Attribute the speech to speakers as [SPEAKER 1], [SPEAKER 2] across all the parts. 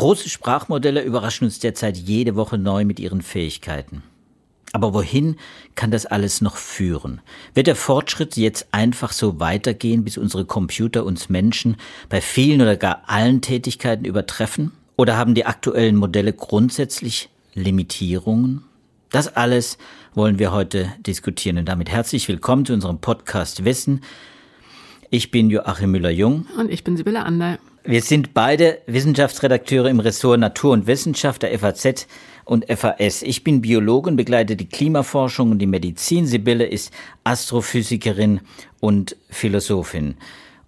[SPEAKER 1] Große Sprachmodelle überraschen uns derzeit jede Woche neu mit ihren Fähigkeiten. Aber wohin kann das alles noch führen? Wird der Fortschritt jetzt einfach so weitergehen, bis unsere Computer uns Menschen bei vielen oder gar allen Tätigkeiten übertreffen? Oder haben die aktuellen Modelle grundsätzlich Limitierungen? Das alles wollen wir heute diskutieren. Und damit herzlich willkommen zu unserem Podcast Wissen. Ich bin Joachim Müller-Jung.
[SPEAKER 2] Und ich bin Sibylle Ander.
[SPEAKER 1] Wir sind beide Wissenschaftsredakteure im Ressort Natur und Wissenschaft der FAZ und FAS. Ich bin Biologe und begleite die Klimaforschung und die Medizin. Sibylle ist Astrophysikerin und Philosophin.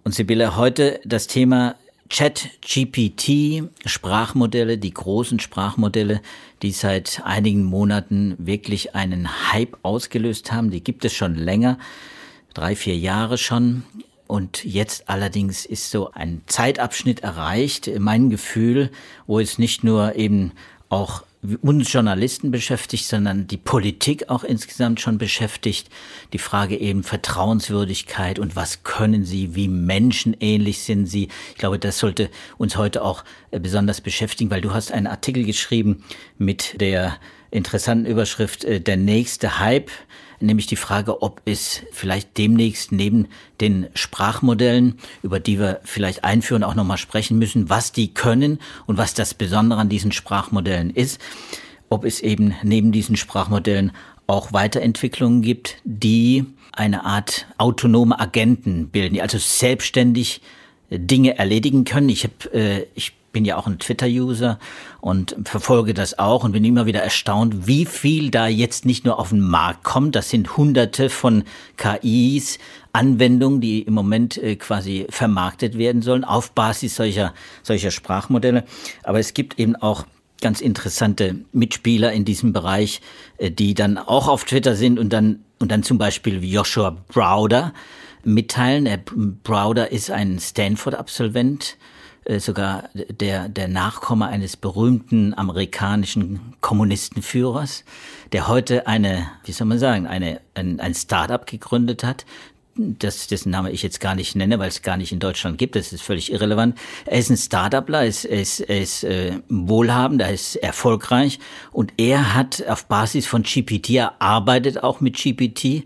[SPEAKER 1] Und Sibylle, heute das Thema Chat-GPT, Sprachmodelle, die großen Sprachmodelle, die seit einigen Monaten wirklich einen Hype ausgelöst haben. Die gibt es schon länger, drei, vier Jahre schon. Und jetzt allerdings ist so ein Zeitabschnitt erreicht, mein Gefühl, wo es nicht nur eben auch uns Journalisten beschäftigt, sondern die Politik auch insgesamt schon beschäftigt. Die Frage eben Vertrauenswürdigkeit und was können sie, wie menschenähnlich sind sie. Ich glaube, das sollte uns heute auch äh, besonders beschäftigen, weil du hast einen Artikel geschrieben mit der interessanten Überschrift äh, Der nächste Hype nämlich die Frage, ob es vielleicht demnächst neben den Sprachmodellen, über die wir vielleicht einführen, auch nochmal sprechen müssen, was die können und was das Besondere an diesen Sprachmodellen ist, ob es eben neben diesen Sprachmodellen auch Weiterentwicklungen gibt, die eine Art autonome Agenten bilden, die also selbstständig Dinge erledigen können. Ich habe, äh, ich bin ja auch ein Twitter-User und verfolge das auch und bin immer wieder erstaunt, wie viel da jetzt nicht nur auf den Markt kommt. Das sind hunderte von KIs, Anwendungen, die im Moment äh, quasi vermarktet werden sollen auf Basis solcher, solcher Sprachmodelle. Aber es gibt eben auch ganz interessante Mitspieler in diesem Bereich, äh, die dann auch auf Twitter sind und dann, und dann zum Beispiel Joshua Browder mitteilen. Der Browder ist ein Stanford-Absolvent, äh, sogar der, der Nachkomme eines berühmten amerikanischen Kommunistenführers, der heute eine, wie soll man sagen, eine, ein, ein Start-up gegründet hat, das, dessen Name ich jetzt gar nicht nenne, weil es gar nicht in Deutschland gibt, das ist völlig irrelevant. Er ist ein Start-upler, er ist, ist, ist äh, wohlhabend, er ist erfolgreich und er hat auf Basis von GPT, er arbeitet auch mit GPT,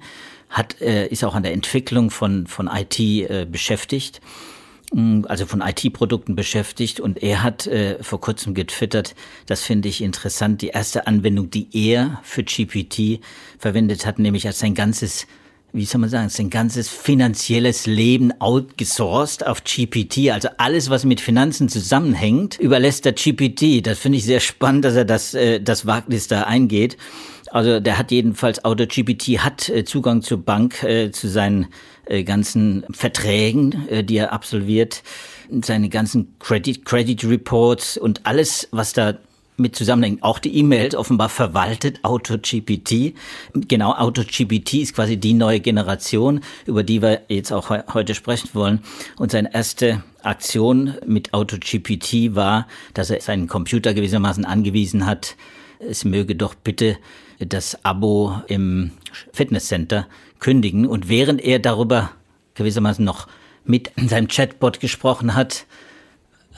[SPEAKER 1] hat, äh, ist auch an der Entwicklung von, von IT äh, beschäftigt Mm, also von IT-Produkten beschäftigt und er hat äh, vor kurzem getwittert, das finde ich interessant, die erste Anwendung, die er für GPT verwendet hat, nämlich als sein ganzes wie soll man sagen, sein ganzes finanzielles Leben outgesourced auf GPT. Also alles, was mit Finanzen zusammenhängt, überlässt er GPT. Das finde ich sehr spannend, dass er das, äh, das Wagnis da eingeht. Also der hat jedenfalls, AutoGPT hat äh, Zugang zur Bank, äh, zu seinen äh, ganzen Verträgen, äh, die er absolviert, seine ganzen Credit, Credit Reports und alles, was da mit zusammenhängt. Auch die E-Mails offenbar verwaltet AutoGPT. Genau, AutoGPT ist quasi die neue Generation, über die wir jetzt auch heute sprechen wollen. Und seine erste Aktion mit AutoGPT war, dass er seinen Computer gewissermaßen angewiesen hat, es möge doch bitte das Abo im Fitnesscenter kündigen. Und während er darüber gewissermaßen noch mit seinem Chatbot gesprochen hat,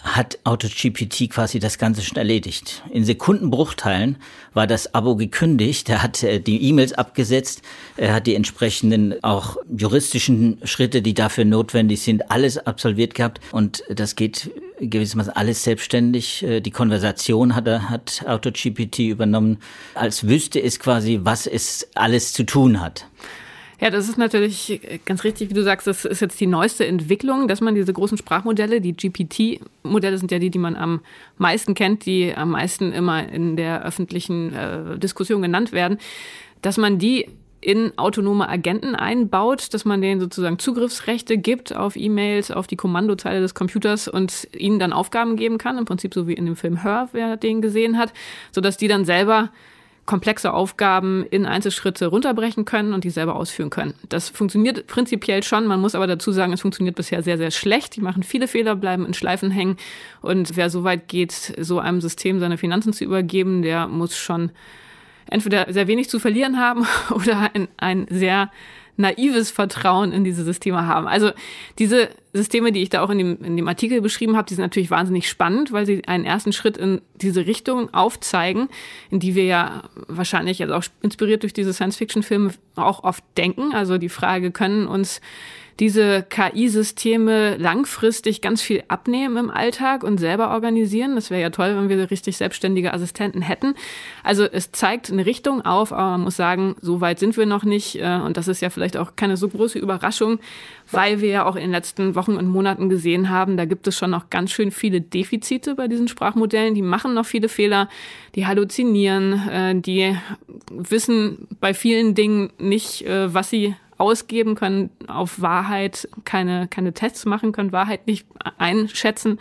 [SPEAKER 1] hat AutoGPT quasi das Ganze schon erledigt. In Sekundenbruchteilen war das Abo gekündigt. Er hat äh, die E-Mails abgesetzt. Er hat die entsprechenden auch juristischen Schritte, die dafür notwendig sind, alles absolviert gehabt. Und das geht gewissermaßen alles selbstständig. Äh, die Konversation hat hat AutoGPT übernommen, als wüsste es quasi, was es alles zu tun hat.
[SPEAKER 2] Ja, das ist natürlich ganz richtig, wie du sagst, das ist jetzt die neueste Entwicklung, dass man diese großen Sprachmodelle, die GPT-Modelle sind ja die, die man am meisten kennt, die am meisten immer in der öffentlichen äh, Diskussion genannt werden, dass man die in autonome Agenten einbaut, dass man denen sozusagen Zugriffsrechte gibt auf E-Mails, auf die Kommandozeile des Computers und ihnen dann Aufgaben geben kann, im Prinzip so wie in dem Film Her, wer den gesehen hat, sodass die dann selber komplexe Aufgaben in Einzelschritte runterbrechen können und die selber ausführen können. Das funktioniert prinzipiell schon. Man muss aber dazu sagen, es funktioniert bisher sehr, sehr schlecht. Die machen viele Fehler, bleiben in Schleifen hängen. Und wer so weit geht, so einem System seine Finanzen zu übergeben, der muss schon entweder sehr wenig zu verlieren haben oder ein, ein sehr naives Vertrauen in diese Systeme haben. Also diese Systeme, die ich da auch in dem, in dem Artikel beschrieben habe, die sind natürlich wahnsinnig spannend, weil sie einen ersten Schritt in diese Richtung aufzeigen, in die wir ja wahrscheinlich, also auch inspiriert durch diese Science-Fiction-Filme, auch oft denken. Also die Frage, können uns diese KI-Systeme langfristig ganz viel abnehmen im Alltag und selber organisieren. Das wäre ja toll, wenn wir richtig selbstständige Assistenten hätten. Also es zeigt eine Richtung auf, aber man muss sagen, so weit sind wir noch nicht. Äh, und das ist ja vielleicht auch keine so große Überraschung, weil wir ja auch in den letzten Wochen und Monaten gesehen haben, da gibt es schon noch ganz schön viele Defizite bei diesen Sprachmodellen. Die machen noch viele Fehler, die halluzinieren, äh, die wissen bei vielen Dingen nicht, äh, was sie ausgeben, können auf Wahrheit keine, keine Tests machen, können Wahrheit nicht einschätzen.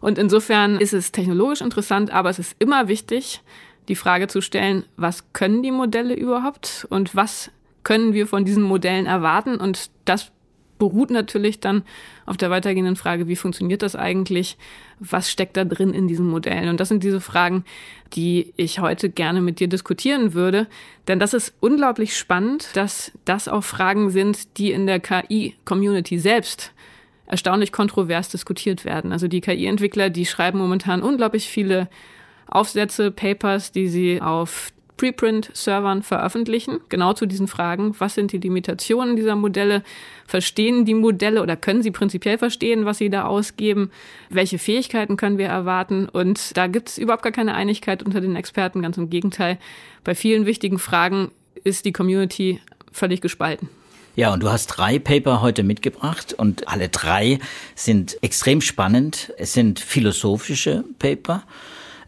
[SPEAKER 2] Und insofern ist es technologisch interessant, aber es ist immer wichtig, die Frage zu stellen, was können die Modelle überhaupt und was können wir von diesen Modellen erwarten? Und das beruht natürlich dann auf der weitergehenden Frage, wie funktioniert das eigentlich? Was steckt da drin in diesen Modellen? Und das sind diese Fragen, die ich heute gerne mit dir diskutieren würde. Denn das ist unglaublich spannend, dass das auch Fragen sind, die in der KI-Community selbst erstaunlich kontrovers diskutiert werden. Also die KI-Entwickler, die schreiben momentan unglaublich viele Aufsätze, Papers, die sie auf Preprint-Servern veröffentlichen, genau zu diesen Fragen. Was sind die Limitationen dieser Modelle? Verstehen die Modelle oder können sie prinzipiell verstehen, was sie da ausgeben? Welche Fähigkeiten können wir erwarten? Und da gibt es überhaupt gar keine Einigkeit unter den Experten, ganz im Gegenteil. Bei vielen wichtigen Fragen ist die Community völlig gespalten.
[SPEAKER 1] Ja, und du hast drei Paper heute mitgebracht und alle drei sind extrem spannend. Es sind philosophische Paper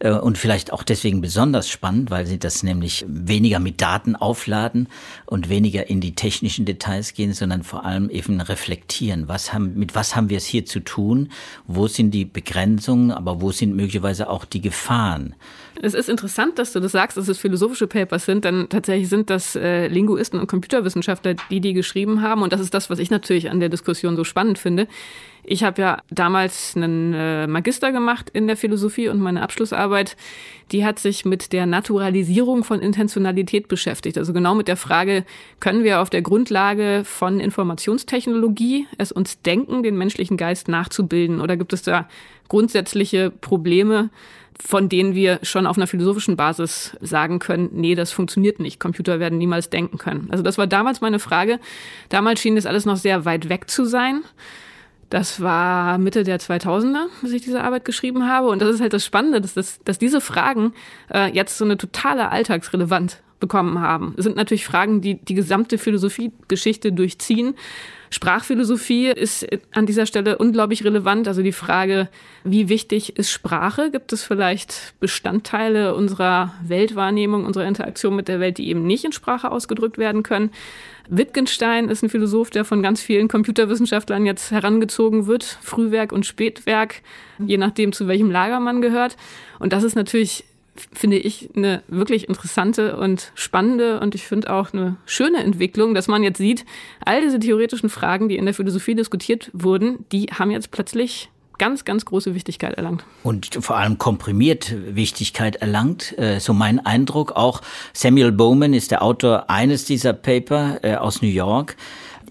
[SPEAKER 1] und vielleicht auch deswegen besonders spannend, weil sie das nämlich weniger mit Daten aufladen und weniger in die technischen Details gehen, sondern vor allem eben reflektieren. Was haben, mit was haben wir es hier zu tun? Wo sind die Begrenzungen, aber wo sind möglicherweise auch die Gefahren?
[SPEAKER 2] Es ist interessant, dass du das sagst, dass es philosophische Papers sind, denn tatsächlich sind das äh, Linguisten und Computerwissenschaftler, die die geschrieben haben. Und das ist das, was ich natürlich an der Diskussion so spannend finde. Ich habe ja damals einen äh, Magister gemacht in der Philosophie und meine Abschlussarbeit, die hat sich mit der Naturalisierung von Intentionalität beschäftigt. Also genau mit der Frage, können wir auf der Grundlage von Informationstechnologie es uns denken, den menschlichen Geist nachzubilden? Oder gibt es da grundsätzliche Probleme, von denen wir schon auf einer philosophischen Basis sagen können, nee, das funktioniert nicht. Computer werden niemals denken können. Also das war damals meine Frage. Damals schien das alles noch sehr weit weg zu sein. Das war Mitte der 2000er, als ich diese Arbeit geschrieben habe. Und das ist halt das Spannende, dass, das, dass diese Fragen äh, jetzt so eine totale Alltagsrelevanz bekommen haben. Es sind natürlich Fragen, die die gesamte Philosophiegeschichte durchziehen. Sprachphilosophie ist an dieser Stelle unglaublich relevant. Also die Frage, wie wichtig ist Sprache? Gibt es vielleicht Bestandteile unserer Weltwahrnehmung, unserer Interaktion mit der Welt, die eben nicht in Sprache ausgedrückt werden können? Wittgenstein ist ein Philosoph, der von ganz vielen Computerwissenschaftlern jetzt herangezogen wird. Frühwerk und Spätwerk, je nachdem, zu welchem Lager man gehört. Und das ist natürlich finde ich eine wirklich interessante und spannende und ich finde auch eine schöne Entwicklung, dass man jetzt sieht, all diese theoretischen Fragen, die in der Philosophie diskutiert wurden, die haben jetzt plötzlich ganz, ganz große Wichtigkeit erlangt.
[SPEAKER 1] Und vor allem komprimiert Wichtigkeit erlangt. Äh, so mein Eindruck. Auch Samuel Bowman ist der Autor eines dieser Paper äh, aus New York.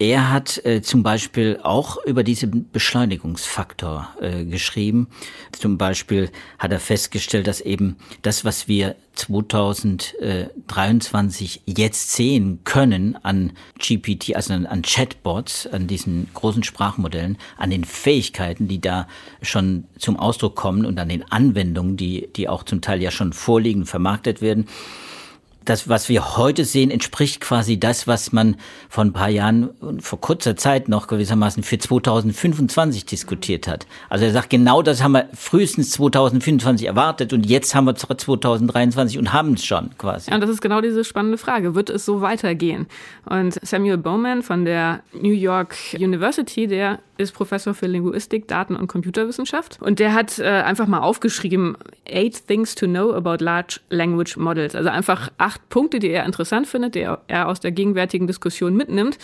[SPEAKER 1] Er hat äh, zum Beispiel auch über diesen Beschleunigungsfaktor äh, geschrieben. Zum Beispiel hat er festgestellt, dass eben das, was wir 2023 jetzt sehen können an GPT, also an, Chatbots, an diesen großen Sprachmodellen, an den Fähigkeiten, die da schon zum Ausdruck kommen und an den Anwendungen, die, die auch zum Teil ja schon vorliegen, vermarktet werden, das, was wir heute sehen, entspricht quasi das, was man vor ein paar Jahren und vor kurzer Zeit noch gewissermaßen für 2025 diskutiert hat. Also er sagt, genau das haben wir frühestens 2025 erwartet und jetzt haben wir 2023 und haben es schon quasi.
[SPEAKER 2] Ja, und das ist genau diese spannende Frage. Wird es so weitergehen? Und Samuel Bowman von der New York University, der ist Professor für Linguistik, Daten- und Computerwissenschaft. Und der hat äh, einfach mal aufgeschrieben, eight things to know about large language models. Also einfach acht Punkte, die er interessant findet, die er aus der gegenwärtigen Diskussion mitnimmt.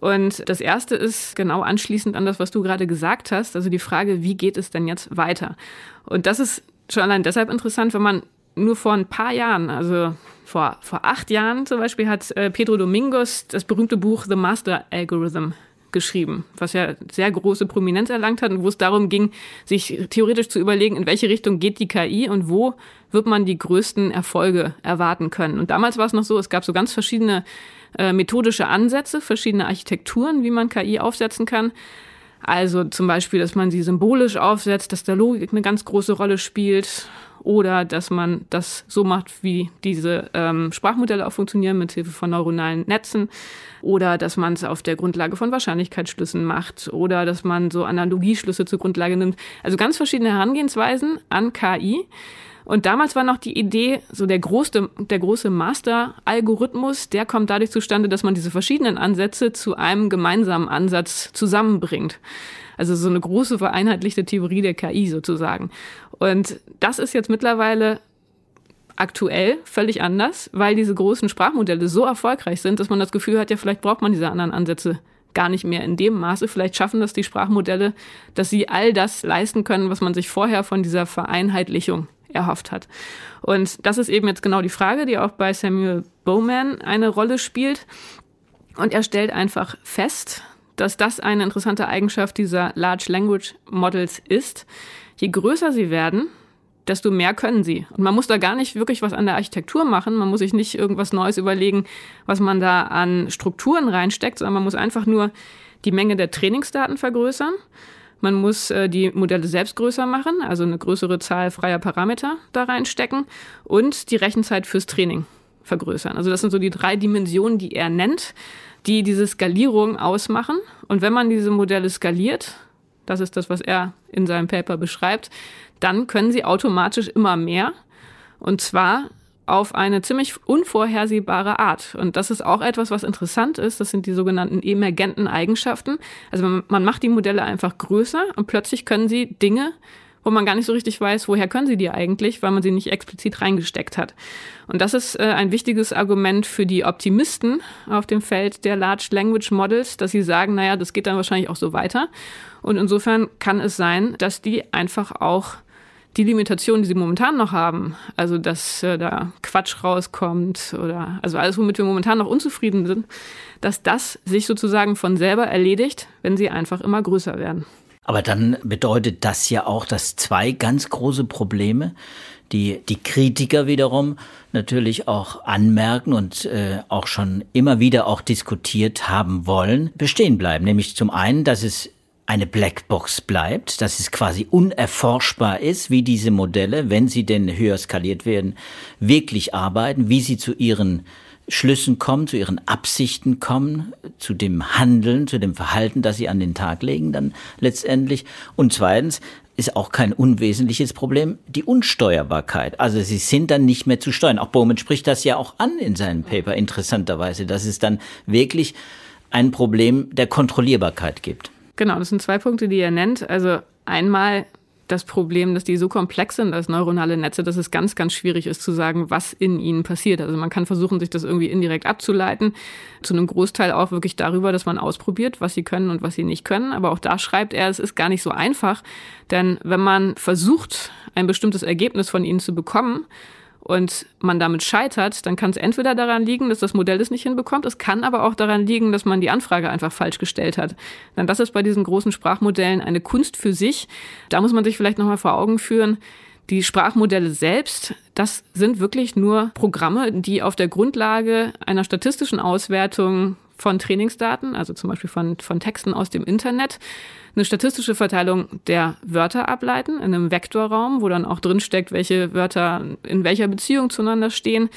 [SPEAKER 2] Und das erste ist genau anschließend an das, was du gerade gesagt hast. Also die Frage, wie geht es denn jetzt weiter? Und das ist schon allein deshalb interessant, wenn man nur vor ein paar Jahren, also Vor, vor acht Jahren zum Beispiel hat äh, Pedro Domingos das berühmte Buch The Master Algorithm geschrieben, was ja sehr große Prominenz erlangt hat und wo es darum ging, sich theoretisch zu überlegen, in welche Richtung geht die KI und wo wird man die größten Erfolge erwarten können. Und damals war es noch so, es gab so ganz verschiedene äh, methodische Ansätze, verschiedene Architekturen, wie man KI aufsetzen kann. Also zum Beispiel, dass man sie symbolisch aufsetzt, dass da Logik eine ganz große Rolle spielt oder dass man das so macht, wie diese ähm, Sprachmodelle auch funktionieren, mit Hilfe von neuronalen Netzen oder dass man es auf der Grundlage von Wahrscheinlichkeitsschlüssen macht oder dass man so Analogieschlüsse zur Grundlage nimmt. Also ganz verschiedene Herangehensweisen an KI. Und damals war noch die Idee, so der große, der große Master-Algorithmus, der kommt dadurch zustande, dass man diese verschiedenen Ansätze zu einem gemeinsamen Ansatz zusammenbringt. Also so eine große vereinheitlichte Theorie der KI sozusagen. Und das ist jetzt mittlerweile aktuell völlig anders, weil diese großen Sprachmodelle so erfolgreich sind, dass man das Gefühl hat, ja, vielleicht braucht man diese anderen Ansätze gar nicht mehr in dem Maße. Vielleicht schaffen das die Sprachmodelle, dass sie all das leisten können, was man sich vorher von dieser Vereinheitlichung erhofft hat. Und das ist eben jetzt genau die Frage, die auch bei Samuel Bowman eine Rolle spielt. Und er stellt einfach fest, dass das eine interessante Eigenschaft dieser Large Language Models ist. Je größer sie werden, desto mehr können sie. Und man muss da gar nicht wirklich was an der Architektur machen. Man muss sich nicht irgendwas Neues überlegen, was man da an Strukturen reinsteckt, sondern man muss einfach nur die Menge der Trainingsdaten vergrößern. Man muss äh, die Modelle selbst größer machen, also eine größere Zahl freier Parameter da reinstecken und die Rechenzeit fürs Training vergrößern. Also das sind so die drei Dimensionen, die er nennt, die diese Skalierung ausmachen. Und wenn man diese Modelle skaliert, das ist das, was er in seinem Paper beschreibt, dann können sie automatisch immer mehr. Und zwar auf eine ziemlich unvorhersehbare Art. Und das ist auch etwas, was interessant ist. Das sind die sogenannten emergenten Eigenschaften. Also man macht die Modelle einfach größer und plötzlich können sie Dinge, wo man gar nicht so richtig weiß, woher können sie die eigentlich, weil man sie nicht explizit reingesteckt hat. Und das ist äh, ein wichtiges Argument für die Optimisten auf dem Feld der Large Language Models, dass sie sagen, naja, das geht dann wahrscheinlich auch so weiter. Und insofern kann es sein, dass die einfach auch die Limitationen, die sie momentan noch haben, also dass äh, da Quatsch rauskommt oder also alles, womit wir momentan noch unzufrieden sind, dass das sich sozusagen von selber erledigt, wenn sie einfach immer größer werden.
[SPEAKER 1] Aber dann bedeutet das ja auch, dass zwei ganz große Probleme, die die Kritiker wiederum natürlich auch anmerken und äh, auch schon immer wieder auch diskutiert haben wollen, bestehen bleiben. Nämlich zum einen, dass es eine Blackbox bleibt, dass es quasi unerforschbar ist, wie diese Modelle, wenn sie denn höher skaliert werden, wirklich arbeiten, wie sie zu ihren Schlüssen kommen, zu ihren Absichten kommen, zu dem Handeln, zu dem Verhalten, das sie an den Tag legen dann letztendlich. Und zweitens ist auch kein unwesentliches Problem die Unsteuerbarkeit. Also sie sind dann nicht mehr zu steuern. Auch Bowman spricht das ja auch an in seinem Paper interessanterweise, dass es dann wirklich ein Problem der Kontrollierbarkeit gibt.
[SPEAKER 2] Genau, das sind zwei Punkte, die er nennt. Also einmal das Problem, dass die so komplex sind als neuronale Netze, dass es ganz, ganz schwierig ist zu sagen, was in ihnen passiert. Also man kann versuchen, sich das irgendwie indirekt abzuleiten, zu einem Großteil auch wirklich darüber, dass man ausprobiert, was sie können und was sie nicht können. Aber auch da schreibt er, es ist gar nicht so einfach, denn wenn man versucht, ein bestimmtes Ergebnis von ihnen zu bekommen, und man damit scheitert, dann kann es entweder daran liegen, dass das Modell es nicht hinbekommt, es kann aber auch daran liegen, dass man die Anfrage einfach falsch gestellt hat. Denn das ist bei diesen großen Sprachmodellen eine Kunst für sich. Da muss man sich vielleicht nochmal vor Augen führen, die Sprachmodelle selbst, das sind wirklich nur Programme, die auf der Grundlage einer statistischen Auswertung von Trainingsdaten, also zum Beispiel von, von Texten aus dem Internet, eine statistische Verteilung der Wörter ableiten in einem Vektorraum, wo dann auch drinsteckt, welche Wörter in welcher Beziehung zueinander stehen.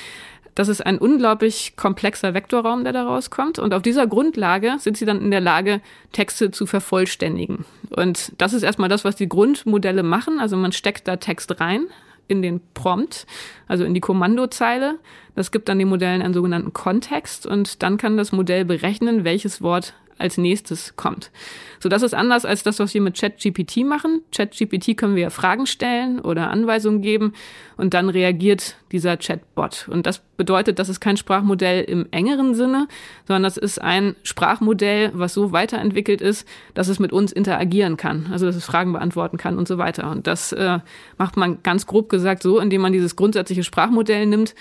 [SPEAKER 2] Das ist ein unglaublich komplexer Vektorraum, der da rauskommt. Und auf dieser Grundlage sind sie dann in der Lage, Texte zu vervollständigen. Und das ist erstmal das, was die Grundmodelle machen. Also man steckt da Text rein in den Prompt, also in die Kommandozeile. Das gibt dann den Modellen einen sogenannten Kontext und dann kann das Modell berechnen, welches Wort als nächstes kommt. So, das ist anders als das, was wir mit ChatGPT machen. ChatGPT können wir Fragen stellen oder Anweisungen geben und dann reagiert dieser Chatbot. Und das bedeutet, das ist kein Sprachmodell im engeren Sinne, sondern das ist ein Sprachmodell, was so weiterentwickelt ist, dass es mit uns interagieren kann, also dass es Fragen beantworten kann und so weiter. Und das äh, macht man ganz grob gesagt so, indem man dieses grundsätzliche Sprachmodell nimmt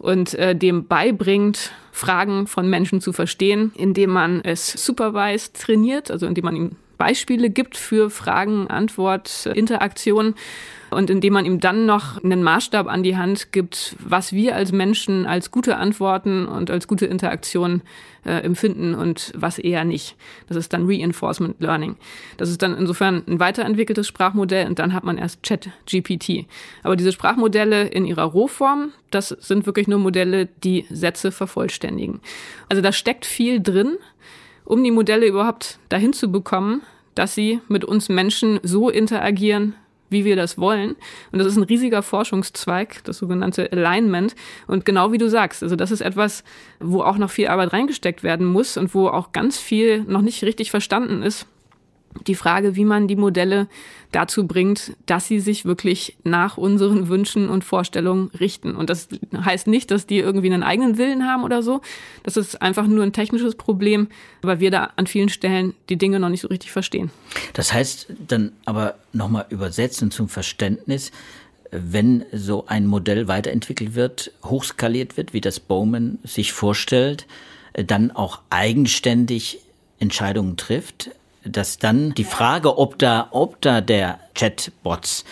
[SPEAKER 2] und äh, dem beibringt, Fragen von Menschen zu verstehen, indem man es supervised trainiert, also indem man ihm Beispiele gibt für Fragen, Antwort, Interaktion und indem man ihm dann noch einen Maßstab an die Hand gibt, was wir als Menschen als gute Antworten und als gute Interaktion äh, empfinden und was eher nicht. Das ist dann Reinforcement Learning. Das ist dann insofern ein weiterentwickeltes Sprachmodell und dann hat man erst Chat-GPT. Aber diese Sprachmodelle in ihrer Rohform, das sind wirklich nur Modelle, die Sätze vervollständigen. Also da steckt viel drin, um die Modelle überhaupt dahin zu bekommen, dass sie mit uns Menschen so interagieren, wie wir das wollen. Und das ist ein riesiger Forschungszweig, das sogenannte Alignment. Und genau wie du sagst, also das ist etwas, wo auch noch viel Arbeit reingesteckt werden muss und wo auch ganz viel noch nicht richtig verstanden ist die Frage, wie man die Modelle dazu bringt, dass sie sich wirklich nach unseren Wünschen und Vorstellungen richten. Und das heißt nicht, dass die irgendwie einen eigenen Willen haben oder so. Das ist einfach nur ein technisches Problem, weil wir da an vielen Stellen die Dinge noch nicht so richtig verstehen.
[SPEAKER 1] Das heißt dann aber nochmal übersetzen zum Verständnis, wenn so ein Modell weiterentwickelt wird, hochskaliert wird, wie das Bowman sich vorstellt, dann auch eigenständig Entscheidungen trifft, dass dann die Frage, ob da, ob da der Chatbots,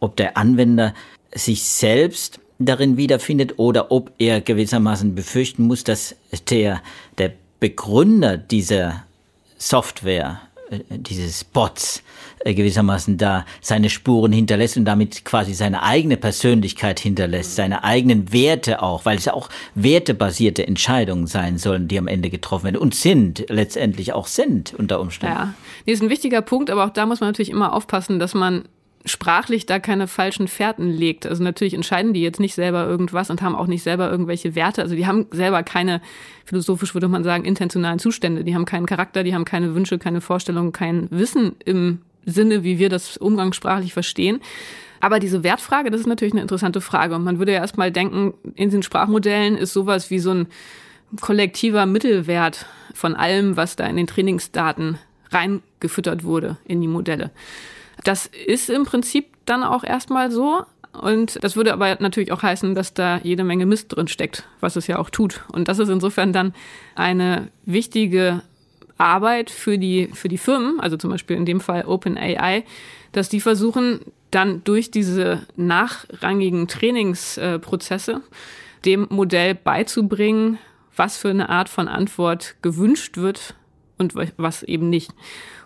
[SPEAKER 1] ob der Anwender sich selbst darin wiederfindet oder ob er gewissermaßen befürchten muss, dass der, der Begründer dieser Software, äh, dieses Bots, äh, gewissermaßen da seine Spuren hinterlässt und damit quasi seine eigene Persönlichkeit hinterlässt, seine eigenen Werte auch, weil es ja auch wertebasierte Entscheidungen sein sollen, die am Ende getroffen werden und sind, letztendlich auch sind unter Umständen.
[SPEAKER 2] Ja, das ist ein wichtiger Punkt, aber auch da muss man natürlich immer aufpassen, dass man sprachlich da keine falschen Fährten legt. Also natürlich entscheiden die jetzt nicht selber irgendwas und haben auch nicht selber irgendwelche Werte. Also die haben selber keine, philosophisch würde man sagen, intentionalen Zustände. Die haben keinen Charakter, die haben keine Wünsche, keine Vorstellungen, kein Wissen im Sinne, wie wir das umgangssprachlich verstehen. Aber diese Wertfrage, das ist natürlich eine interessante Frage. Und man würde ja erstmal denken, in den Sprachmodellen ist sowas wie so ein kollektiver Mittelwert von allem, was da in den Trainingsdaten reingefüttert wurde in die Modelle. Das ist im Prinzip dann auch erstmal so. Und das würde aber natürlich auch heißen, dass da jede Menge Mist drin steckt, was es ja auch tut. Und das ist insofern dann eine wichtige Arbeit für die, für die Firmen, also zum Beispiel in dem Fall OpenAI, dass die versuchen, dann durch diese nachrangigen Trainingsprozesse dem Modell beizubringen, was für eine Art von Antwort gewünscht wird und was eben nicht.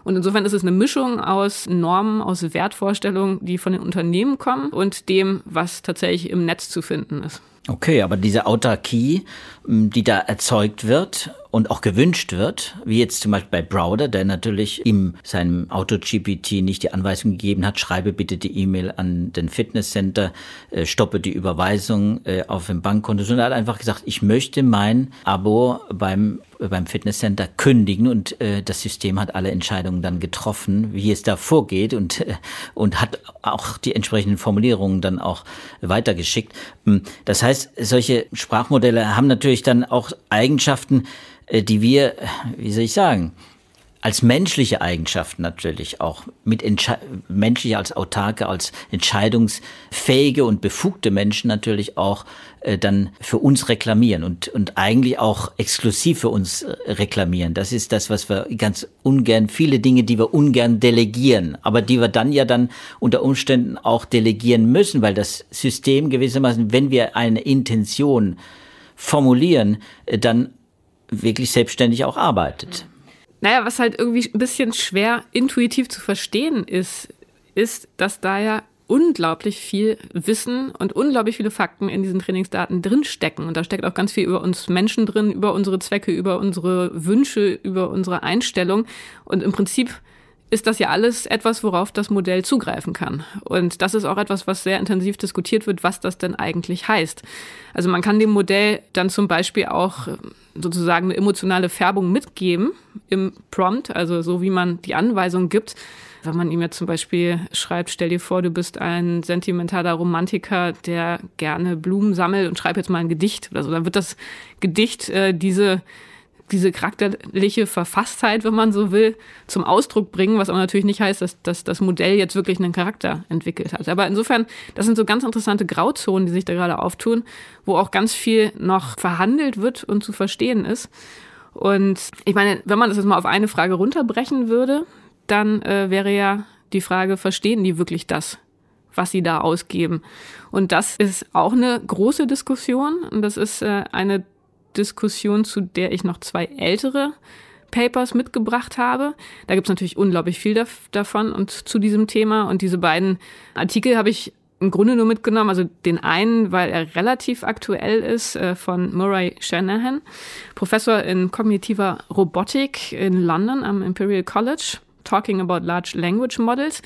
[SPEAKER 2] Und insofern ist es eine Mischung aus Normen, aus Wertvorstellungen, die von den Unternehmen kommen und dem, was tatsächlich im Netz zu finden ist.
[SPEAKER 1] Okay, aber diese Autarkie, die da erzeugt wird und auch gewünscht wird, wie jetzt zum Beispiel bei Browder, der natürlich ihm seinem Auto-GPT nicht die Anweisung gegeben hat, schreibe bitte die E-Mail an den Fitnesscenter, äh, stoppe die Überweisung äh, auf dem Bankkonto, sondern er hat einfach gesagt, ich möchte mein Abo beim beim Fitnesscenter kündigen und äh, das System hat alle Entscheidungen dann getroffen, wie es da vorgeht und und hat auch die entsprechenden Formulierungen dann auch weitergeschickt. Das heißt, solche Sprachmodelle haben natürlich dann auch Eigenschaften, äh, die wir, wie soll ich sagen, als menschliche Eigenschaften natürlich auch mit Entsche menschliche als autarke, als entscheidungsfähige und befugte Menschen natürlich auch äh, dann für uns reklamieren und und eigentlich auch exklusiv für uns äh, reklamieren. Das ist das, was wir ganz ungern viele Dinge, die wir ungern delegieren, aber die wir dann ja dann unter Umständen auch delegieren müssen, weil das System gewissermaßen, wenn wir eine Intention formulieren, äh, dann wirklich selbstständig auch arbeitet.
[SPEAKER 2] Naja, was halt irgendwie ein bisschen schwer intuitiv zu verstehen ist, ist, dass da ja unglaublich viel Wissen und unglaublich viele Fakten in diesen Trainingsdaten drinstecken. Und da steckt auch ganz viel über uns Menschen drin, über unsere Zwecke, über unsere Wünsche, über unsere Einstellung. Und im Prinzip ist das ja alles etwas, worauf das Modell zugreifen kann. Und das ist auch etwas, was sehr intensiv diskutiert wird, was das denn eigentlich heißt. Also man kann dem Modell dann zum Beispiel auch ähm, sozusagen eine emotionale Färbung mitgeben im Prompt, also so wie man die Anweisung gibt. Wenn man ihm jetzt zum Beispiel schreibt, stell dir vor, du bist ein sentimentaler Romantiker, der gerne Blumen sammelt und schreib jetzt mal ein Gedicht oder so, dann wird das Gedicht äh, diese diese charakterliche Verfasstheit, wenn man so will, zum Ausdruck bringen, was aber natürlich nicht heißt, dass, dass das Modell jetzt wirklich einen Charakter entwickelt hat. Aber insofern, das sind so ganz interessante Grauzonen, die sich da gerade auftun, wo auch ganz viel noch verhandelt wird und zu verstehen ist. Und ich meine, wenn man das jetzt mal auf eine Frage runterbrechen würde, dann äh, wäre ja die Frage, verstehen die wirklich das, was sie da ausgeben? Und das ist auch eine große Diskussion. Und das ist äh, eine Diskussion, zu der ich noch zwei ältere Papers mitgebracht habe. Da gibt es natürlich unglaublich viel davon und zu diesem Thema. Und diese beiden Artikel habe ich im Grunde nur mitgenommen. Also den einen, weil er relativ aktuell ist, äh, von Murray Shanahan, Professor in kognitiver Robotik in London am Imperial College. Talking About Large Language Models.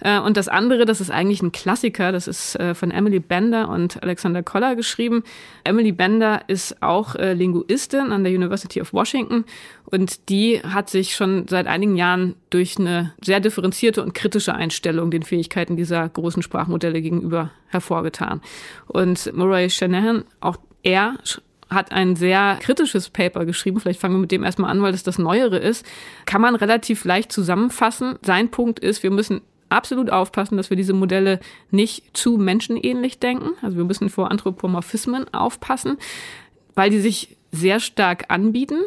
[SPEAKER 2] Äh, und das andere, das ist eigentlich ein Klassiker, das ist äh, von Emily Bender und Alexander Koller geschrieben. Emily Bender ist auch äh, Linguistin an der University of Washington und die hat sich schon seit einigen Jahren durch eine sehr differenzierte und kritische Einstellung den Fähigkeiten dieser großen Sprachmodelle gegenüber hervorgetan. Und Murray Shanahan, auch er hat ein sehr kritisches Paper geschrieben. Vielleicht fangen wir mit dem erstmal an, weil das das Neuere ist. Kann man relativ leicht zusammenfassen. Sein Punkt ist, wir müssen absolut aufpassen, dass wir diese Modelle nicht zu menschenähnlich denken. Also wir müssen vor Anthropomorphismen aufpassen, weil die sich sehr stark anbieten,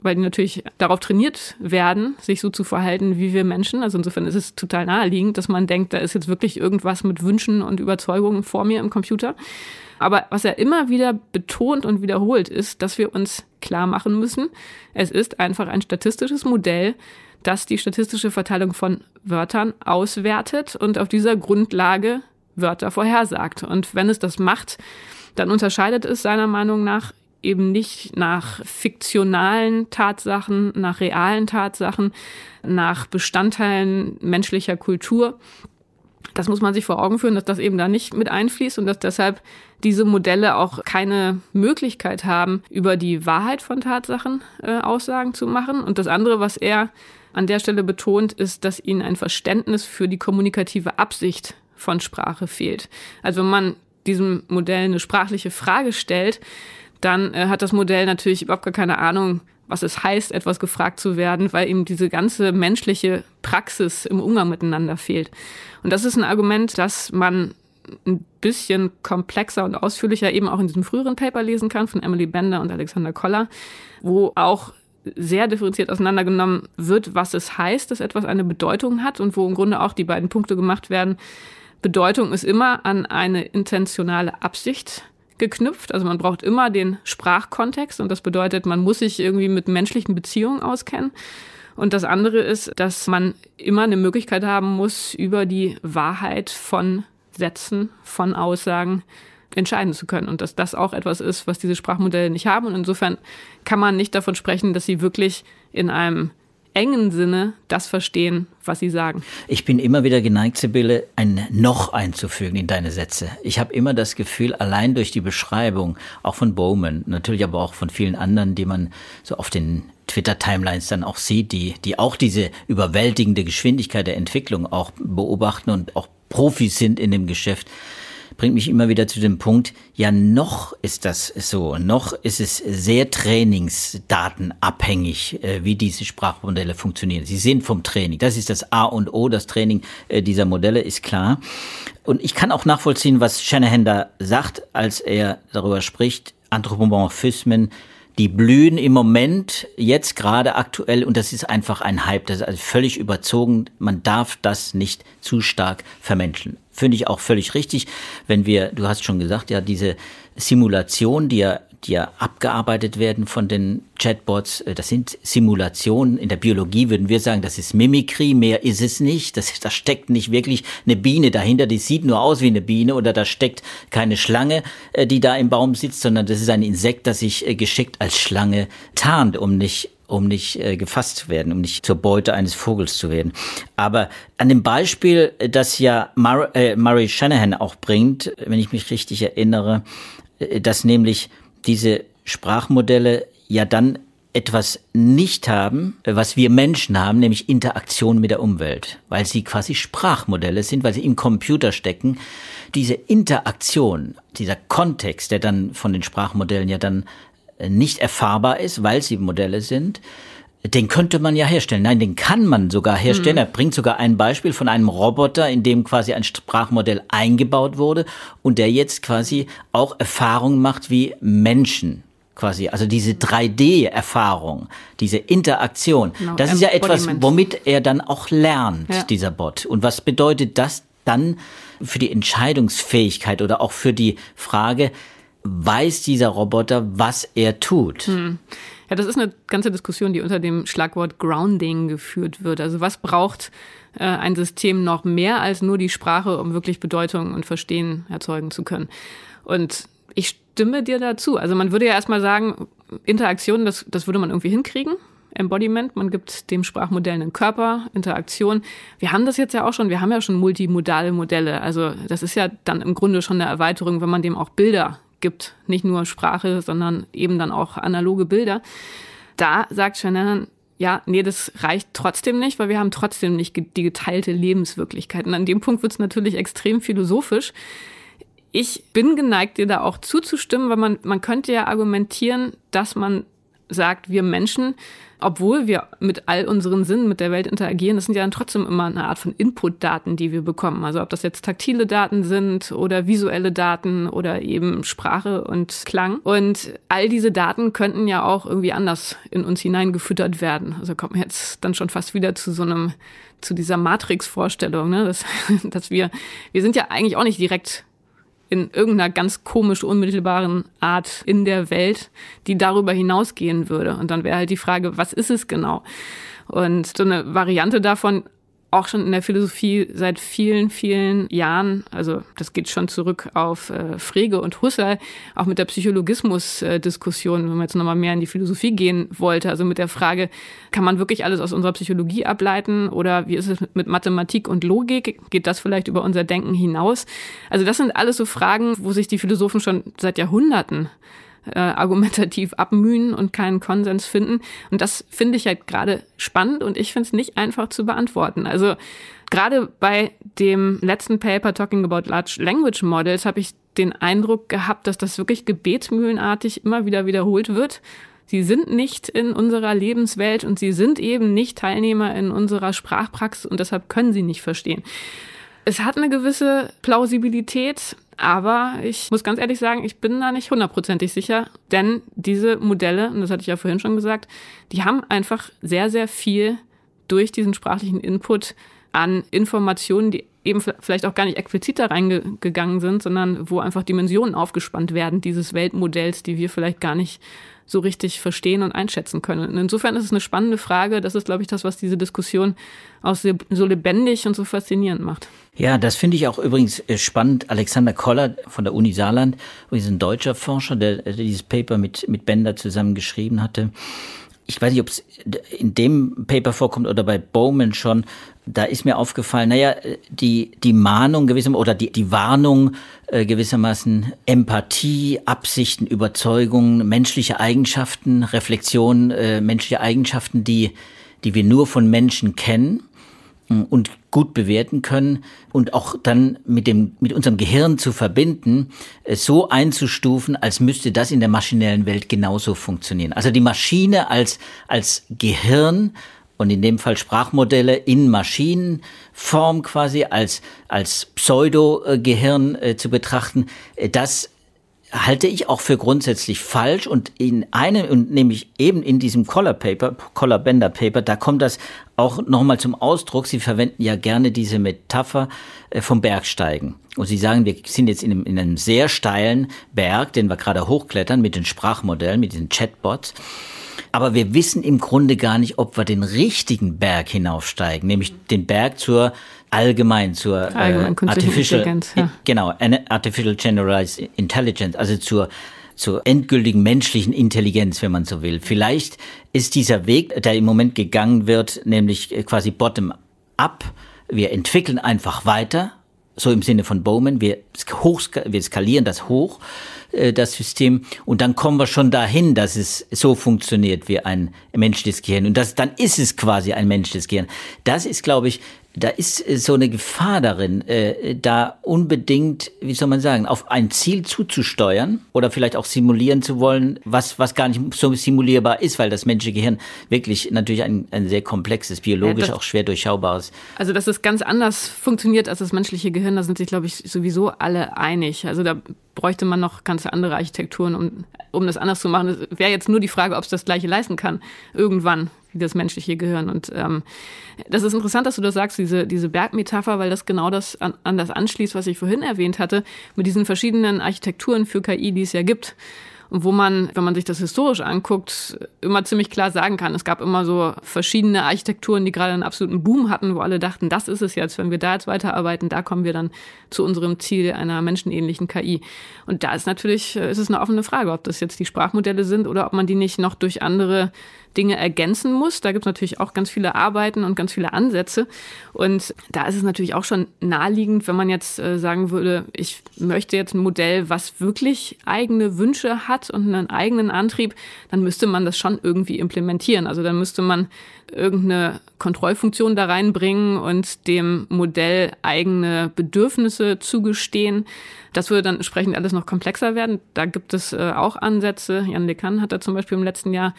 [SPEAKER 2] weil die natürlich darauf trainiert werden, sich so zu verhalten wie wir Menschen. Also insofern ist es total naheliegend, dass man denkt, da ist jetzt wirklich irgendwas mit Wünschen und Überzeugungen vor mir im Computer. Aber was er immer wieder betont und wiederholt, ist, dass wir uns klar machen müssen, es ist einfach ein statistisches Modell, das die statistische Verteilung von Wörtern auswertet und auf dieser Grundlage Wörter vorhersagt. Und wenn es das macht, dann unterscheidet es seiner Meinung nach eben nicht nach fiktionalen Tatsachen, nach realen Tatsachen, nach Bestandteilen menschlicher Kultur, das muss man sich vor Augen führen, dass das eben da nicht mit einfließt und dass deshalb diese Modelle auch keine Möglichkeit haben, über die Wahrheit von Tatsachen äh, Aussagen zu machen. Und das andere, was er an der Stelle betont, ist, dass ihnen ein Verständnis für die kommunikative Absicht von Sprache fehlt. Also wenn man diesem Modell eine sprachliche Frage stellt, dann äh, hat das Modell natürlich überhaupt gar keine Ahnung, was es heißt, etwas gefragt zu werden, weil ihm diese ganze menschliche Praxis im Umgang miteinander fehlt. Und das ist ein Argument, das man ein bisschen komplexer und ausführlicher eben auch in diesem früheren Paper lesen kann von Emily Bender und Alexander Koller, wo auch sehr differenziert auseinandergenommen wird, was es heißt, dass etwas eine Bedeutung hat und wo im Grunde auch die beiden Punkte gemacht werden. Bedeutung ist immer an eine intentionale Absicht geknüpft. Also man braucht immer den Sprachkontext und das bedeutet, man muss sich irgendwie mit menschlichen Beziehungen auskennen. Und das andere ist, dass man immer eine Möglichkeit haben muss, über die Wahrheit von Sätzen, von Aussagen entscheiden zu können. Und dass das auch etwas ist, was diese Sprachmodelle nicht haben. Und insofern kann man nicht davon sprechen, dass sie wirklich in einem engen Sinne das verstehen, was sie sagen.
[SPEAKER 1] Ich bin immer wieder geneigt, Sibylle, ein Noch einzufügen in deine Sätze. Ich habe immer das Gefühl, allein durch die Beschreibung, auch von Bowman, natürlich aber auch von vielen anderen, die man so auf den Twitter-Timelines dann auch sieht, die, die auch diese überwältigende Geschwindigkeit der Entwicklung auch beobachten und auch Profis sind in dem Geschäft, bringt mich immer wieder zu dem Punkt, ja, noch ist das so, noch ist es sehr trainingsdatenabhängig, äh, wie diese Sprachmodelle funktionieren. Sie sind vom Training. Das ist das A und O, das Training äh, dieser Modelle ist klar. Und ich kann auch nachvollziehen, was Shanahan da sagt, als er darüber spricht, Anthropomorphismen, die blühen im Moment jetzt gerade aktuell und das ist einfach ein Hype, das ist also völlig überzogen. Man darf das nicht zu stark vermenscheln. Finde ich auch völlig richtig, wenn wir, du hast schon gesagt, ja, diese Simulation, die ja die ja abgearbeitet werden von den Chatbots. Äh, das sind Simulationen. In der Biologie würden wir sagen, das ist Mimikry, mehr ist es nicht. Das, da steckt nicht wirklich eine Biene dahinter, die sieht nur aus wie eine Biene oder da steckt keine Schlange, äh, die da im Baum sitzt, sondern das ist ein Insekt, das sich äh, geschickt als Schlange tarnt, um nicht um nicht äh, gefasst zu werden, um nicht zur Beute eines Vogels zu werden. Aber an dem Beispiel, das ja Mar äh, Murray Shanahan auch bringt, wenn ich mich richtig erinnere, dass nämlich diese Sprachmodelle ja dann etwas nicht haben, was wir Menschen haben, nämlich Interaktion mit der Umwelt, weil sie quasi Sprachmodelle sind, weil sie im Computer stecken. Diese Interaktion, dieser Kontext, der dann von den Sprachmodellen ja dann nicht erfahrbar ist, weil sie Modelle sind, den könnte man ja herstellen. Nein, den kann man sogar herstellen. Mhm. Er bringt sogar ein Beispiel von einem Roboter, in dem quasi ein Sprachmodell eingebaut wurde und der jetzt quasi auch Erfahrungen macht wie Menschen quasi, also diese 3D-Erfahrung, diese Interaktion, genau, das ist ja etwas, womit er dann auch lernt, ja. dieser Bot. Und was bedeutet das dann für die Entscheidungsfähigkeit oder auch für die Frage, weiß dieser Roboter, was er tut? Hm.
[SPEAKER 2] Ja, das ist eine ganze Diskussion, die unter dem Schlagwort Grounding geführt wird. Also was braucht äh, ein System noch mehr als nur die Sprache, um wirklich Bedeutung und Verstehen erzeugen zu können? Und ich stimme dir dazu. Also man würde ja erstmal sagen, Interaktion, das, das würde man irgendwie hinkriegen. Embodiment, man gibt dem Sprachmodell einen Körper, Interaktion. Wir haben das jetzt ja auch schon, wir haben ja schon multimodale Modelle. Also das ist ja dann im Grunde schon eine Erweiterung, wenn man dem auch Bilder gibt, nicht nur Sprache, sondern eben dann auch analoge Bilder. Da sagt Shannon, ja, nee, das reicht trotzdem nicht, weil wir haben trotzdem nicht die geteilte Lebenswirklichkeit. Und an dem Punkt wird es natürlich extrem philosophisch. Ich bin geneigt, dir da auch zuzustimmen, weil man, man könnte ja argumentieren, dass man sagt, wir Menschen obwohl wir mit all unseren Sinnen mit der Welt interagieren, das sind ja dann trotzdem immer eine Art von Input-Daten, die wir bekommen. Also ob das jetzt taktile Daten sind oder visuelle Daten oder eben Sprache und Klang. Und all diese Daten könnten ja auch irgendwie anders in uns hineingefüttert werden. Also kommt man jetzt dann schon fast wieder zu so einem, zu dieser Matrix-Vorstellung, ne? dass, dass wir, wir sind ja eigentlich auch nicht direkt in irgendeiner ganz komisch unmittelbaren Art in der Welt, die darüber hinausgehen würde. Und dann wäre halt die Frage, was ist es genau? Und so eine Variante davon auch schon in der Philosophie seit vielen, vielen Jahren, also das geht schon zurück auf äh, Frege und Husserl, auch mit der Psychologismus-Diskussion, wenn man jetzt nochmal mehr in die Philosophie gehen wollte, also mit der Frage, kann man wirklich alles aus unserer Psychologie ableiten oder wie ist es mit Mathematik und Logik? Geht das vielleicht über unser Denken hinaus? Also das sind alles so Fragen, wo sich die Philosophen schon seit Jahrhunderten äh, argumentativ abmühen und keinen Konsens finden. Und das finde ich halt gerade spannend und ich finde es nicht einfach zu beantworten. Also gerade bei dem letzten Paper Talking About Large Language Models habe ich den Eindruck gehabt, dass das wirklich gebetsmühlenartig immer wieder wiederholt wird. Sie sind nicht in unserer Lebenswelt und sie sind eben nicht Teilnehmer in unserer Sprachpraxis und deshalb können sie nicht verstehen. Es hat eine gewisse Plausibilität, aber ich muss ganz ehrlich sagen, ich bin da nicht hundertprozentig sicher, denn diese Modelle, und das hatte ich ja vorhin schon gesagt, die haben einfach sehr, sehr viel durch diesen sprachlichen Input an Informationen, die eben vielleicht auch gar nicht explizit da reingegangen sind, sondern wo einfach Dimensionen aufgespannt werden dieses Weltmodells, die wir vielleicht gar nicht so richtig verstehen und einschätzen können. Und insofern ist es eine spannende Frage. Das ist, glaube ich, das, was diese Diskussion auch so lebendig und so faszinierend macht.
[SPEAKER 1] Ja, das finde ich auch übrigens äh, spannend. Alexander Koller von der Uni Saarland, ist ein deutscher Forscher, der, der dieses Paper mit, mit Bender zusammen geschrieben hatte ich weiß nicht, ob es in dem Paper vorkommt oder bei Bowman schon, da ist mir aufgefallen, naja, die, die Mahnung gewissermaßen oder die, die Warnung äh, gewissermaßen Empathie, Absichten, Überzeugungen, menschliche Eigenschaften, Reflexion, äh, menschliche Eigenschaften, die, die wir nur von Menschen kennen und gut bewerten können und auch dann mit dem mit unserem Gehirn zu verbinden, äh, so einzustufen, als müsste das in der maschinellen Welt genauso funktionieren. Also die Maschine als als Gehirn und in dem Fall Sprachmodelle in Maschinenform quasi als als Pseudo-Gehirn äh, zu betrachten, äh, das halte ich auch für grundsätzlich falsch und in einem und nämlich eben in diesem Collar Paper, Collar Bender Paper, da kommt das auch nochmal zum Ausdruck. Sie verwenden ja gerne diese Metapher äh, vom Bergsteigen. Und Sie sagen, wir sind jetzt in einem, in einem sehr steilen Berg, den wir gerade hochklettern mit den Sprachmodellen, mit den Chatbots. Aber wir wissen im Grunde gar nicht, ob wir den richtigen Berg hinaufsteigen, nämlich den Berg zur allgemein zur äh, Artificial, ja. genau, Artificial Generalized Intelligence, also zur zur endgültigen menschlichen Intelligenz, wenn man so will. Vielleicht ist dieser Weg, der im Moment gegangen wird, nämlich quasi bottom up. Wir entwickeln einfach weiter, so im Sinne von Bowman. Wir, hoch, wir skalieren das hoch äh, das System. Und dann kommen wir schon dahin, dass es so funktioniert wie ein menschliches Gehirn. Und das, dann ist es quasi ein menschliches Gehirn. Das ist, glaube ich, da ist äh, so eine Gefahr darin, äh, da unbedingt, wie soll man sagen, auf ein Ziel zuzusteuern oder vielleicht auch simulieren zu wollen, was, was gar nicht so simulierbar ist, weil das menschliche Gehirn wirklich natürlich ein, ein sehr komplexes, biologisch ja, das, auch schwer durchschaubares.
[SPEAKER 2] Also, dass es ganz anders funktioniert als das menschliche Gehirn, da sind sich, glaube ich, sowieso alle einig. Also da bräuchte man noch ganz andere Architekturen, um, um das anders zu machen. Es wäre jetzt nur die Frage, ob es das Gleiche leisten kann, irgendwann, wie das menschliche Gehirn. Und ähm, das ist interessant, dass du das sagst, diese, diese Bergmetapher, weil das genau das an, an das anschließt, was ich vorhin erwähnt hatte, mit diesen verschiedenen Architekturen für KI, die es ja gibt und wo man, wenn man sich das historisch anguckt, immer ziemlich klar sagen kann, es gab immer so verschiedene Architekturen, die gerade einen absoluten Boom hatten, wo alle dachten, das ist es jetzt, wenn wir da jetzt weiterarbeiten, da kommen wir dann zu unserem Ziel einer menschenähnlichen KI. Und da ist natürlich, ist es eine offene Frage, ob das jetzt die Sprachmodelle sind oder ob man die nicht noch durch andere Dinge ergänzen muss. Da gibt es natürlich auch ganz viele Arbeiten und ganz viele Ansätze. Und da ist es natürlich auch schon naheliegend, wenn man jetzt äh, sagen würde, ich möchte jetzt ein Modell, was wirklich eigene Wünsche hat und einen eigenen Antrieb, dann müsste man das schon irgendwie implementieren. Also dann müsste man irgendeine Kontrollfunktion da reinbringen und dem Modell eigene Bedürfnisse zugestehen. Das würde dann entsprechend alles noch komplexer werden. Da gibt es äh, auch Ansätze. Jan Lekan hat da zum Beispiel im letzten Jahr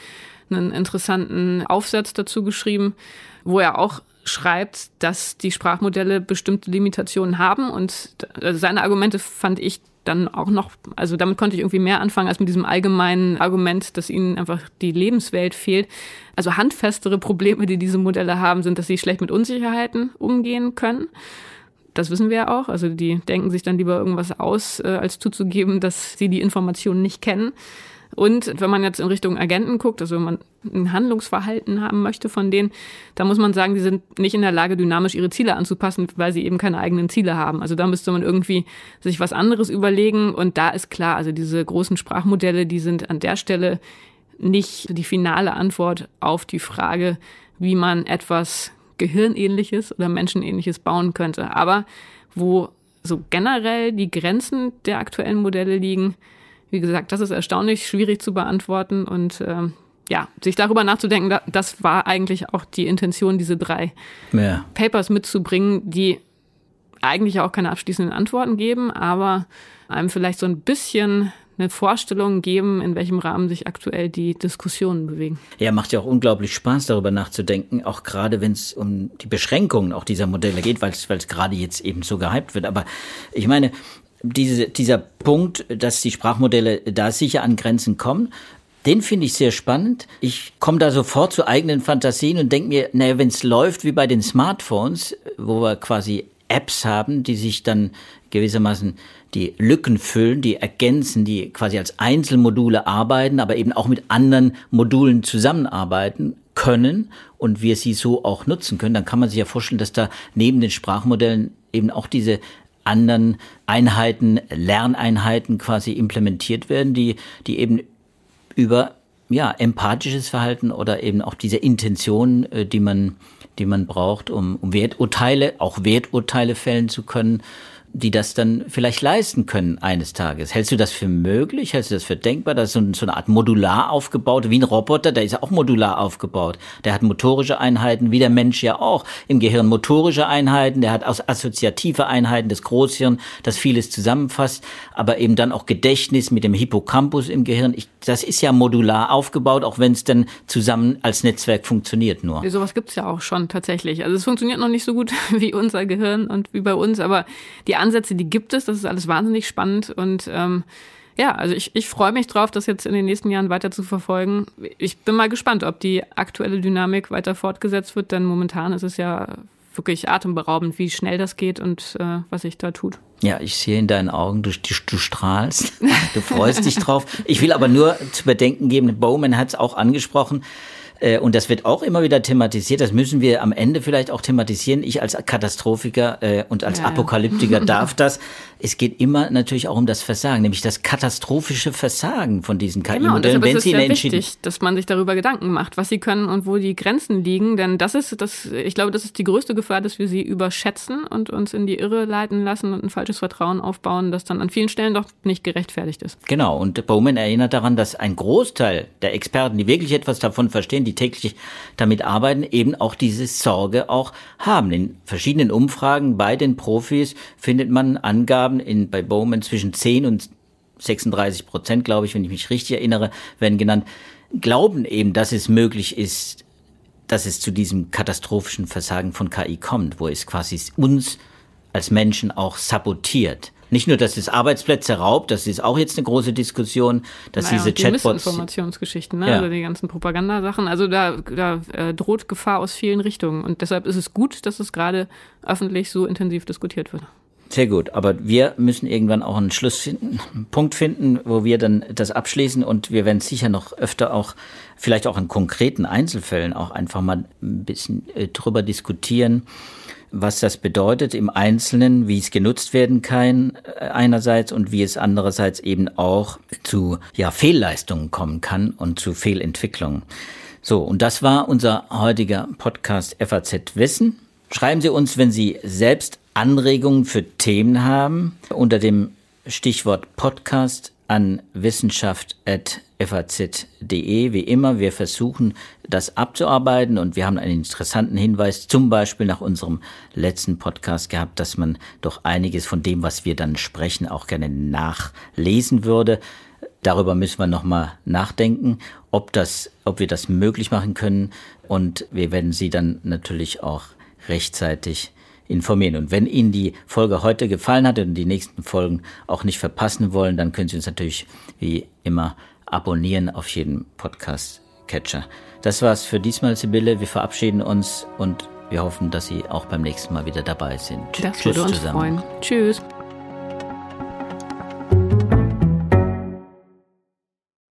[SPEAKER 2] einen interessanten Aufsatz dazu geschrieben, wo er auch schreibt, dass die Sprachmodelle bestimmte Limitationen haben und seine Argumente fand ich dann auch noch, also damit konnte ich irgendwie mehr anfangen als mit diesem allgemeinen Argument, dass ihnen einfach die Lebenswelt fehlt. Also handfestere Probleme, die diese Modelle haben, sind, dass sie schlecht mit Unsicherheiten umgehen können. Das wissen wir ja auch. Also die denken sich dann lieber irgendwas aus, äh, als zuzugeben, dass sie die Informationen nicht kennen. Und wenn man jetzt in Richtung Agenten guckt, also wenn man ein Handlungsverhalten haben möchte von denen, da muss man sagen, die sind nicht in der Lage, dynamisch ihre Ziele anzupassen, weil sie eben keine eigenen Ziele haben. Also da müsste man irgendwie sich was anderes überlegen. Und da ist klar, also diese großen Sprachmodelle, die sind an der Stelle nicht die finale Antwort auf die Frage, wie man etwas Gehirnähnliches oder Menschenähnliches bauen könnte. Aber wo so generell die Grenzen der aktuellen Modelle liegen, wie gesagt, das ist erstaunlich schwierig zu beantworten und ähm, ja, sich darüber nachzudenken, das war eigentlich auch die Intention, diese drei ja. Papers mitzubringen, die eigentlich auch keine abschließenden Antworten geben, aber einem vielleicht so ein bisschen eine Vorstellung geben, in welchem Rahmen sich aktuell die Diskussionen bewegen.
[SPEAKER 1] Ja, macht ja auch unglaublich Spaß, darüber nachzudenken, auch gerade wenn es um die Beschränkungen auch dieser Modelle geht, weil es gerade jetzt eben so gehypt wird. Aber ich meine, diese, dieser Punkt, dass die Sprachmodelle da sicher an Grenzen kommen, den finde ich sehr spannend. Ich komme da sofort zu eigenen Fantasien und denke mir, naja, wenn es läuft wie bei den Smartphones, wo wir quasi Apps haben, die sich dann gewissermaßen die Lücken füllen, die ergänzen, die quasi als Einzelmodule arbeiten, aber eben auch mit anderen Modulen zusammenarbeiten können und wir sie so auch nutzen können, dann kann man sich ja vorstellen, dass da neben den Sprachmodellen eben auch diese anderen Einheiten, Lerneinheiten quasi implementiert werden, die, die eben über ja, empathisches Verhalten oder eben auch diese Intention, äh, die man, die man braucht, um, um Werturteile, auch Werturteile fällen zu können, die das dann vielleicht leisten können eines Tages. Hältst du das für möglich? Hältst du das für denkbar? Das ist so, so eine Art modular aufgebaut, wie ein Roboter, der ist ja auch modular aufgebaut. Der hat motorische Einheiten, wie der Mensch ja auch. Im Gehirn motorische Einheiten, der hat assoziative Einheiten, das Großhirn, das vieles zusammenfasst, aber eben dann auch Gedächtnis mit dem Hippocampus im Gehirn. Ich, das ist ja modular aufgebaut, auch wenn es dann zusammen als Netzwerk funktioniert nur.
[SPEAKER 2] Ja, sowas gibt's ja auch schon tatsächlich. Also es funktioniert noch nicht so gut wie unser Gehirn und wie bei uns, aber die Ansätze, die gibt es. Das ist alles wahnsinnig spannend und ähm, ja, also ich, ich freue mich drauf, das jetzt in den nächsten Jahren weiter zu verfolgen. Ich bin mal gespannt, ob die aktuelle Dynamik weiter fortgesetzt wird, denn momentan ist es ja wirklich atemberaubend, wie schnell das geht und äh, was sich da tut.
[SPEAKER 1] Ja, ich sehe in deinen Augen, du, du strahlst, du freust dich drauf. Ich will aber nur zu bedenken geben, Bowman hat es auch angesprochen, äh, und das wird auch immer wieder thematisiert. Das müssen wir am Ende vielleicht auch thematisieren. Ich als Katastrophiker äh, und als ja, Apokalyptiker ja. darf das. Es geht immer natürlich auch um das Versagen, nämlich das katastrophische Versagen von diesen KI-Modellen,
[SPEAKER 2] genau, wenn sie in wichtig, dass man sich darüber Gedanken macht, was sie können und wo die Grenzen liegen. Denn das ist das, ich glaube, das ist die größte Gefahr, dass wir sie überschätzen und uns in die Irre leiten lassen und ein falsches Vertrauen aufbauen, das dann an vielen Stellen doch nicht gerechtfertigt ist.
[SPEAKER 1] Genau. Und Bowman erinnert daran, dass ein Großteil der Experten, die wirklich etwas davon verstehen, die täglich damit arbeiten, eben auch diese Sorge auch haben. In verschiedenen Umfragen bei den Profis findet man Angaben in, bei Bowman zwischen 10 und 36 Prozent, glaube ich, wenn ich mich richtig erinnere, werden genannt, glauben eben, dass es möglich ist, dass es zu diesem katastrophischen Versagen von KI kommt, wo es quasi uns als Menschen auch sabotiert. Nicht nur, dass es Arbeitsplätze raubt, das ist auch jetzt eine große Diskussion, dass naja, diese
[SPEAKER 2] die
[SPEAKER 1] Chatbots.
[SPEAKER 2] Informationsgeschichten, ne? Ja. also die ganzen Propagandasachen. Also da, da äh, droht Gefahr aus vielen Richtungen. Und deshalb ist es gut, dass es gerade öffentlich so intensiv diskutiert wird.
[SPEAKER 1] Sehr gut, aber wir müssen irgendwann auch einen Schluss finden, einen Punkt finden, wo wir dann das abschließen und wir werden sicher noch öfter auch, vielleicht auch in konkreten Einzelfällen auch einfach mal ein bisschen äh, drüber diskutieren, was das bedeutet im Einzelnen, wie es genutzt werden kann äh, einerseits und wie es andererseits eben auch zu ja, Fehlleistungen kommen kann und zu Fehlentwicklungen. So, und das war unser heutiger Podcast FAZ Wissen. Schreiben Sie uns, wenn Sie selbst Anregungen für Themen haben, unter dem Stichwort Podcast an wissenschaft.faz.de. Wie immer, wir versuchen das abzuarbeiten und wir haben einen interessanten Hinweis, zum Beispiel nach unserem letzten Podcast gehabt, dass man doch einiges von dem, was wir dann sprechen, auch gerne nachlesen würde. Darüber müssen wir nochmal nachdenken, ob das, ob wir das möglich machen können und wir werden Sie dann natürlich auch rechtzeitig informieren. Und wenn Ihnen die Folge heute gefallen hat und die nächsten Folgen auch nicht verpassen wollen, dann können Sie uns natürlich wie immer abonnieren auf jedem Podcast-Catcher. Das war's für diesmal, Sibylle. Wir verabschieden uns und wir hoffen, dass Sie auch beim nächsten Mal wieder dabei sind.
[SPEAKER 2] Das Tschüss würde uns zusammen. freuen. Tschüss.